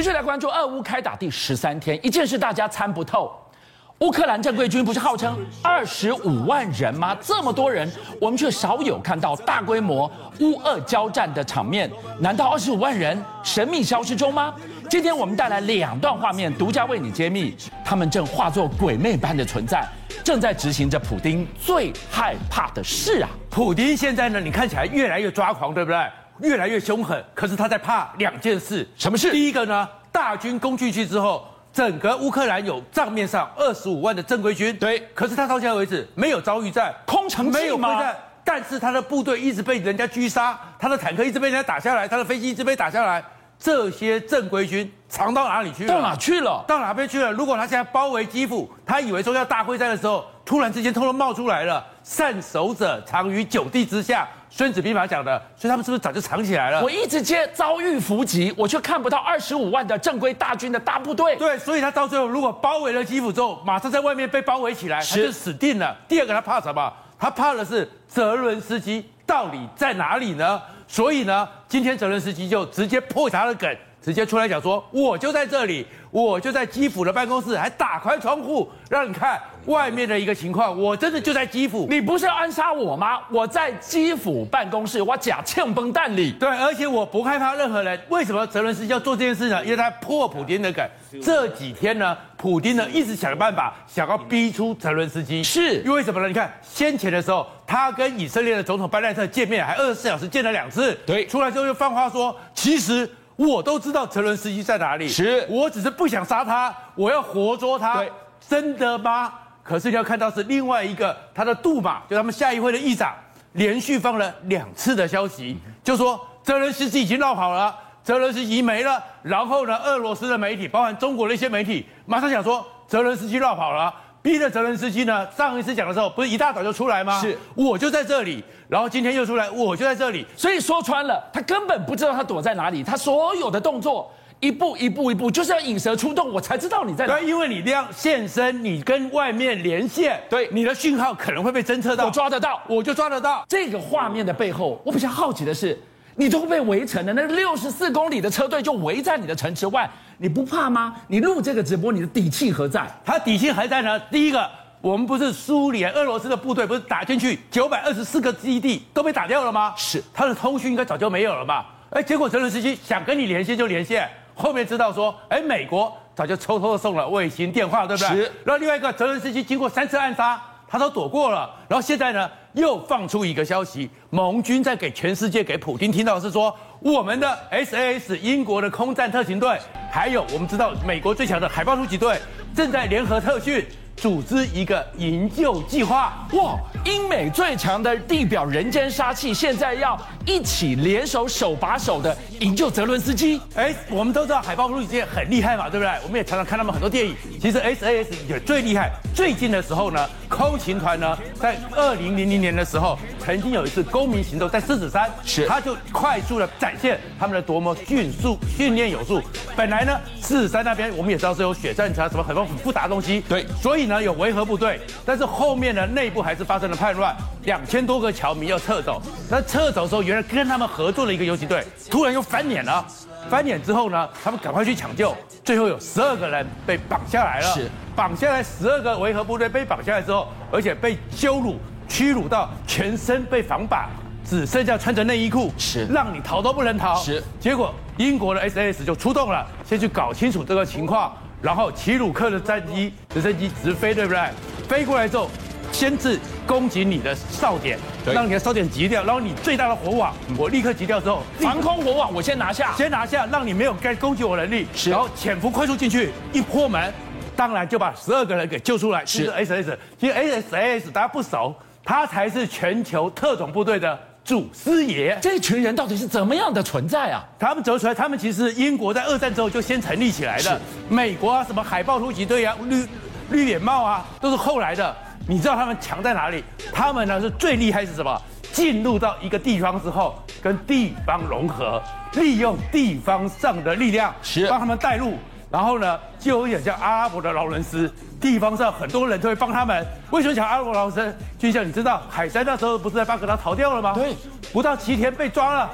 持续来关注俄乌开打第十三天，一件事大家参不透：乌克兰正规军不是号称二十五万人吗？这么多人，我们却少有看到大规模乌俄交战的场面。难道二十五万人神秘消失中吗？今天我们带来两段画面，独家为你揭秘，他们正化作鬼魅般的存在，正在执行着普丁最害怕的事啊！普丁现在呢，你看起来越来越抓狂，对不对？越来越凶狠，可是他在怕两件事。什么事？第一个呢，大军攻进去之后，整个乌克兰有账面上二十五万的正规军，对。可是他到现在为止没有遭遇战，空城计？没有会战，但是他的部队一直被人家狙杀，他的坦克一直被人家打下来，他的飞机一直被打下来。这些正规军藏到哪里去了？到哪去了？到哪边去了？如果他现在包围基辅，他以为说要大会战的时候，突然之间通通冒出来了，善守者藏于九地之下。孙子兵法讲的，所以他们是不是早就藏起来了？我一直接遭遇伏击，我却看不到二十五万的正规大军的大部队。对，所以他到最后如果包围了基辅之后，马上在外面被包围起来，他就死定了。第二个，他怕什么？他怕的是泽伦斯基到底在哪里呢？所以呢，今天泽伦斯基就直接破他的梗。直接出来讲说，我就在这里，我就在基辅的办公室，还打开窗户让你看外面的一个情况。我真的就在基辅，你不是要暗杀我吗？我在基辅办公室，我假枪崩蛋里。对，而且我不害怕任何人。为什么泽伦斯基要做这件事呢？因为他破普丁的梗。这几天呢，普丁呢一直想办法想要逼出泽伦斯基，是因为什么呢？你看先前的时候，他跟以色列的总统班奈特见面，还二十四小时见了两次。对，出来之后又放话说，其实。我都知道泽伦斯基在哪里，是我只是不想杀他，我要活捉他。对，真的吗？可是你要看到是另外一个他的杜马，就他们下议会的议长，连续放了两次的消息，就说泽连斯基已经绕跑了，泽连斯基没了。然后呢，俄罗斯的媒体，包含中国的一些媒体，马上想说泽连斯基绕跑了。逼着泽连斯基呢？上一次讲的时候，不是一大早就出来吗？是，我就在这里。然后今天又出来，我就在这里。所以说穿了，他根本不知道他躲在哪里。他所有的动作，一步一步一步，就是要引蛇出洞，我才知道你在哪。对，因为你这样现身，你跟外面连线，对，你的讯号可能会被侦测到，我抓得到，我就抓得到。这个画面的背后，我比较好奇的是。你都被围城了，那六十四公里的车队就围在你的城池外，你不怕吗？你录这个直播，你的底气何在？他底气还在呢。第一个，我们不是苏联、俄罗斯的部队不是打进去九百二十四个基地都被打掉了吗？是，他的通讯应该早就没有了吧？哎，结果泽连斯基想跟你连线就连线，后面知道说，哎，美国早就偷偷的送了卫星电话，对不对？是。然后另外一个，泽伦斯基经过三次暗杀。他都躲过了，然后现在呢，又放出一个消息，盟军在给全世界、给普京听到的是说，我们的 SAS 英国的空战特勤队，还有我们知道美国最强的海豹突击队，正在联合特训。组织一个营救计划哇！英美最强的地表人间杀器，现在要一起联手手把手的营救泽伦斯基。哎，我们都知道海豹突击队很厉害嘛，对不对？我们也常常看他们很多电影。其实 SAS 也最厉害。最近的时候呢，空勤团呢，在二零零零年的时候，曾经有一次公民行动在狮子山，是他就快速的展现他们的多么迅速、训练有素。本来呢，狮子山那边我们也知道是有血战车，什么很多很复杂的东西。对，所以。呢，有维和部队，但是后面呢，内部还是发生了叛乱，两千多个侨民要撤走。那撤走的时候，原来跟他们合作的一个游击队，突然又翻脸了。翻脸之后呢，他们赶快去抢救，最后有十二个人被绑下来了。是，绑下来十二个维和部队被绑下来之后，而且被羞辱、屈辱到全身被绑绑，只剩下穿着内衣裤，是，让你逃都不能逃。是，结果英国的 SAS 就出动了，先去搞清楚这个情况。然后齐鲁克的战机、直升机直飞，对不对？飞过来之后，先是攻击你的哨点，让你的哨点急掉，然后你最大的火网，我立刻急掉之后，防空火网我先拿下，先拿下，让你没有该攻击我能力，然后潜伏快速进去，一破门，当然就把十二个人给救出来。是 SAS，其实 SAS 大家不熟，他才是全球特种部队的。祖师爷，这群人到底是怎么样的存在啊？他们走出来，他们其实英国在二战之后就先成立起来的。美国啊，什么海豹突击队啊，绿绿脸帽啊，都是后来的。你知道他们强在哪里？他们呢是最厉害是什么？进入到一个地方之后，跟地方融合，利用地方上的力量，是帮他们带路。然后呢，就有点像阿拉伯的劳伦斯，地方上很多人都会帮他们。为什么讲阿拉伯劳伦斯？就像你知道，海山那时候不是在巴格达逃掉了吗？对，不到七天被抓了，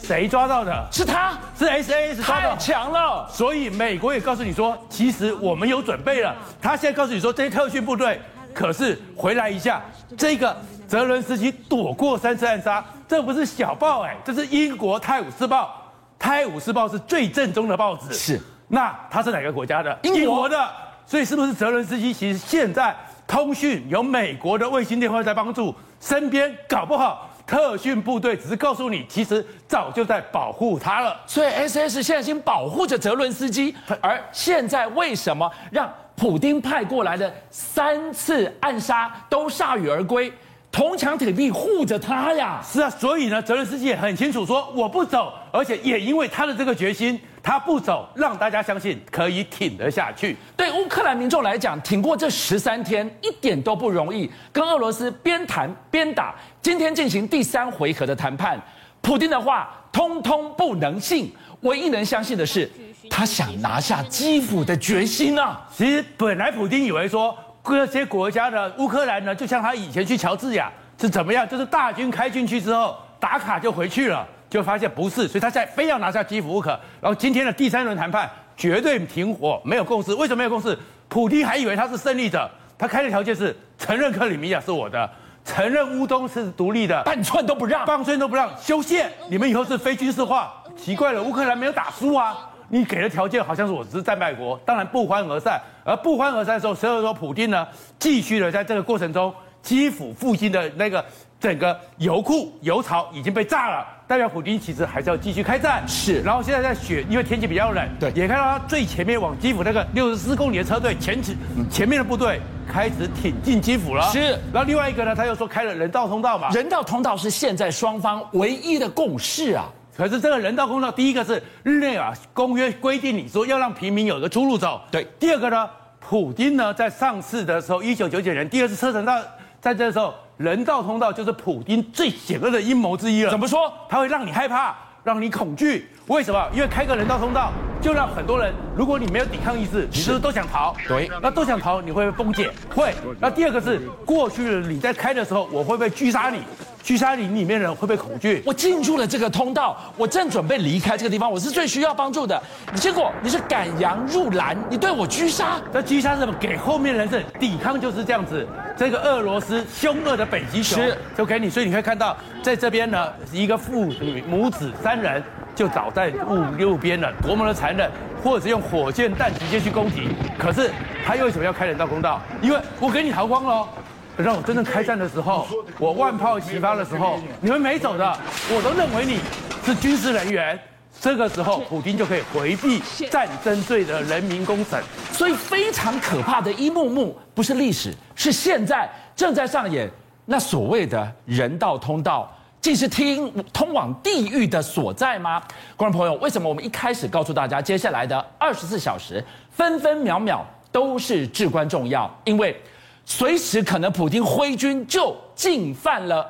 谁抓到的？是他，是 SAS 抓到，太强了。所以美国也告诉你说，其实我们有准备了。他现在告诉你说，这些特训部队可是回来一下，这个泽伦斯基躲过三次暗杀，这不是小报哎，这是英国《泰晤士报》，《泰晤士报》是最正宗的报纸。是，那他是哪个国家的？英国，的。所以是不是泽伦斯基其实现在通讯有美国的卫星电话在帮助，身边搞不好特训部队只是告诉你，其实早就在保护他了。所以 SS 现在已经保护着泽伦斯基，而现在为什么让普丁派过来的三次暗杀都铩羽而归？铜墙铁壁护着他呀！是啊，所以呢，泽伦斯基也很清楚说我不走，而且也因为他的这个决心，他不走，让大家相信可以挺得下去。对乌克兰民众来讲，挺过这十三天一点都不容易，跟俄罗斯边谈边打，今天进行第三回合的谈判，普京的话通通不能信，唯一能相信的是他想拿下基辅的决心啊！其实本来普京以为说。这些国家的乌克兰呢，就像他以前去乔治亚是怎么样？就是大军开进去之后打卡就回去了，就发现不是，所以他现在非要拿下基辅不可。然后今天的第三轮谈判绝对停火，没有共识。为什么没有共识？普丁还以为他是胜利者，他开的条件是承认克里米亚是我的，承认乌东是独立的，半寸都不让，半寸都不让，修宪，你们以后是非军事化。奇怪了，乌克兰没有打输啊。你给的条件好像是我只是战败国，当然不欢而散。而不欢而散的时候，所以说普丁呢，继续的在这个过程中，基辅附近的那个整个油库、油槽已经被炸了，代表普丁其实还是要继续开战。是。然后现在在雪，因为天气比较冷，对，也看到他最前面往基辅那个六十四公里的车队前前前面的部队开始挺进基辅了。是。然后另外一个呢，他又说开了人道通道嘛，人道通道是现在双方唯一的共识啊。可是这个人道通道，第一个是日内瓦公约规定，你说要让平民有个出路走。对。第二个呢，普京呢在上次的时候，一九九九年第二次车臣大战争的时候，人造通道就是普京最险恶的阴谋之一了。怎么说？他会让你害怕，让你恐惧。为什么？因为开个人造通道，就让很多人，如果你没有抵抗意识，你是不是都想逃？对。那都想逃，你会不会崩解？会。那第二个是，过去你在开的时候，我会不会狙杀你？狙杀你里面的人会不会恐惧？我进入了这个通道，我正准备离开这个地方，我是最需要帮助的。结果你是赶羊入栏，你对我狙杀？这狙杀是什么？给后面人是抵抗就是这样子。这个俄罗斯凶恶的北极熊就给你，所以你可以看到，在这边呢，一个父女母子三人就倒在路路边了，多么的残忍！或者是用火箭弹直接去攻击。可是他又为什么要开人道通道？因为我给你逃光了。等让我真正开战的时候，我万炮齐发的时候，你们没走的，我都认为你是军事人员。这个时候，普京就可以回避战争罪的人民公审。所以非常可怕的一幕幕，不是历史，是现在正在上演。那所谓的人道通道，既是听通往地狱的所在吗？观众朋友，为什么我们一开始告诉大家，接下来的二十四小时，分分秒秒都是至关重要？因为。随时可能，普京挥军就进犯了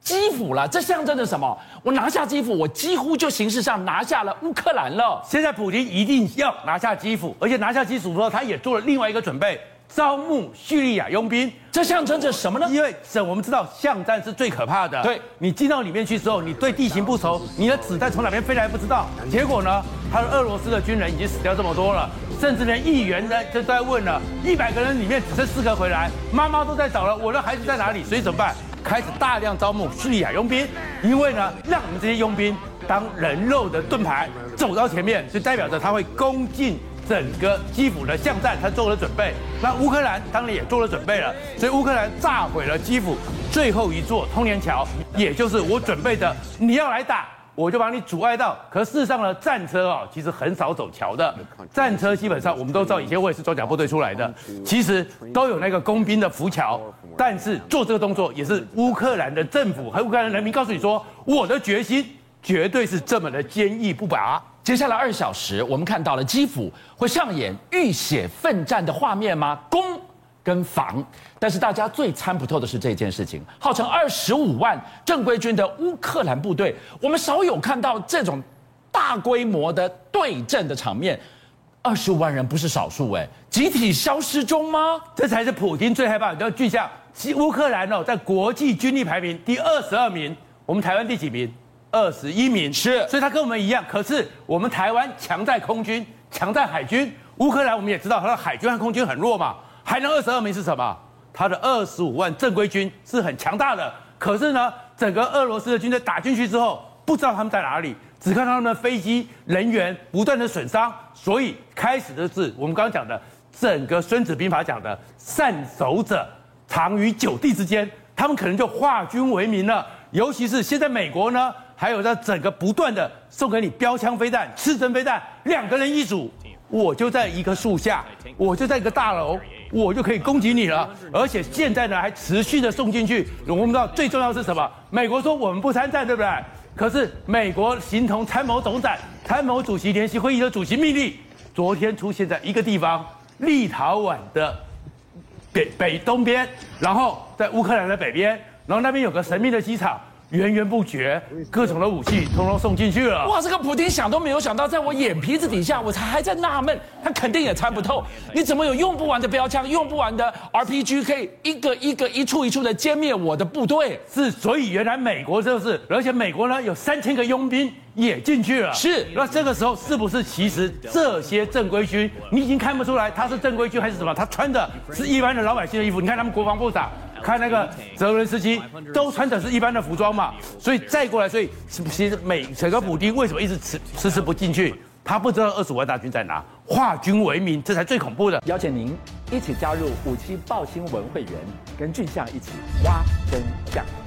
基辅了。这象征着什么？我拿下基辅，我几乎就形式上拿下了乌克兰了。现在普京一定要拿下基辅，而且拿下基辅之后，他也做了另外一个准备，招募叙利亚佣兵。这象征着什么呢？因为这我们知道巷战是最可怕的。对，你进到里面去之后，你对地形不熟，你的子弹从哪边飞来不知道。结果呢，他的俄罗斯的军人已经死掉这么多了。甚至连议员在就在问了，一百个人里面只剩四个回来，妈妈都在找了，我的孩子在哪里？所以怎么办？开始大量招募叙利亚佣兵，因为呢，让我们这些佣兵当人肉的盾牌走到前面，就代表着他会攻进整个基辅的巷战，他做了准备。那乌克兰当然也做了准备了，所以乌克兰炸毁了基辅最后一座通联桥，也就是我准备的，你要来打。我就把你阻碍到，可事实上呢，战车啊，其实很少走桥的。战车基本上我们都知道，以前我也是装甲部队出来的，其实都有那个工兵的浮桥。但是做这个动作也是乌克兰的政府和乌克兰人民告诉你说，我的决心绝对是这么的坚毅不拔。接下来二小时，我们看到了基辅会上演浴血奋战的画面吗？攻。跟防，但是大家最参不透的是这件事情。号称二十五万正规军的乌克兰部队，我们少有看到这种大规模的对阵的场面。二十五万人不是少数哎，集体消失中吗？这才是普京最害怕的。要具象，乌克兰哦，在国际军力排名第二十二名，我们台湾第几名？二十一名，是，所以他跟我们一样。可是我们台湾强在空军，强在海军。乌克兰我们也知道，他的海军和空军很弱嘛，还能二十二名是什么？他的二十五万正规军是很强大的。可是呢，整个俄罗斯的军队打进去之后，不知道他们在哪里，只看到他们的飞机人员不断的损伤，所以开始的是我们刚刚讲的整个《孙子兵法》讲的“善守者藏于九地之间”，他们可能就化军为民了。尤其是现在美国呢，还有在整个不断的送给你标枪飞弹、刺针飞弹，两个人一组，我就在一棵树下，我就在一个大楼，我就可以攻击你了。而且现在呢，还持续的送进去。我们知道最重要是什么？美国说我们不参战，对不对？可是美国形同参谋总长、参谋主席联席会议的主席命令，昨天出现在一个地方，立陶宛的北北东边，然后在乌克兰的北边。然后那边有个神秘的机场，源源不绝，各种的武器通通送进去了。哇，这个普丁想都没有想到，在我眼皮子底下，我才还在纳闷，他肯定也参不透。你怎么有用不完的标枪，用不完的 RPG，可以一个一个一处一处的歼灭我的部队？是，所以原来美国就是，而且美国呢有三千个佣兵也进去了。是，那这个时候是不是其实这些正规军，你已经看不出来他是正规军还是什么？他穿的是一般的老百姓的衣服。你看他们国防部长。看那个泽伦斯基都穿的是一般的服装嘛，所以再过来，所以其实美整个补丁为什么一直迟迟迟不进去？他不知道二十五万大军在哪，化军为民，这才最恐怖的。邀请您一起加入五七报新闻会员，跟俊相一起挖真相。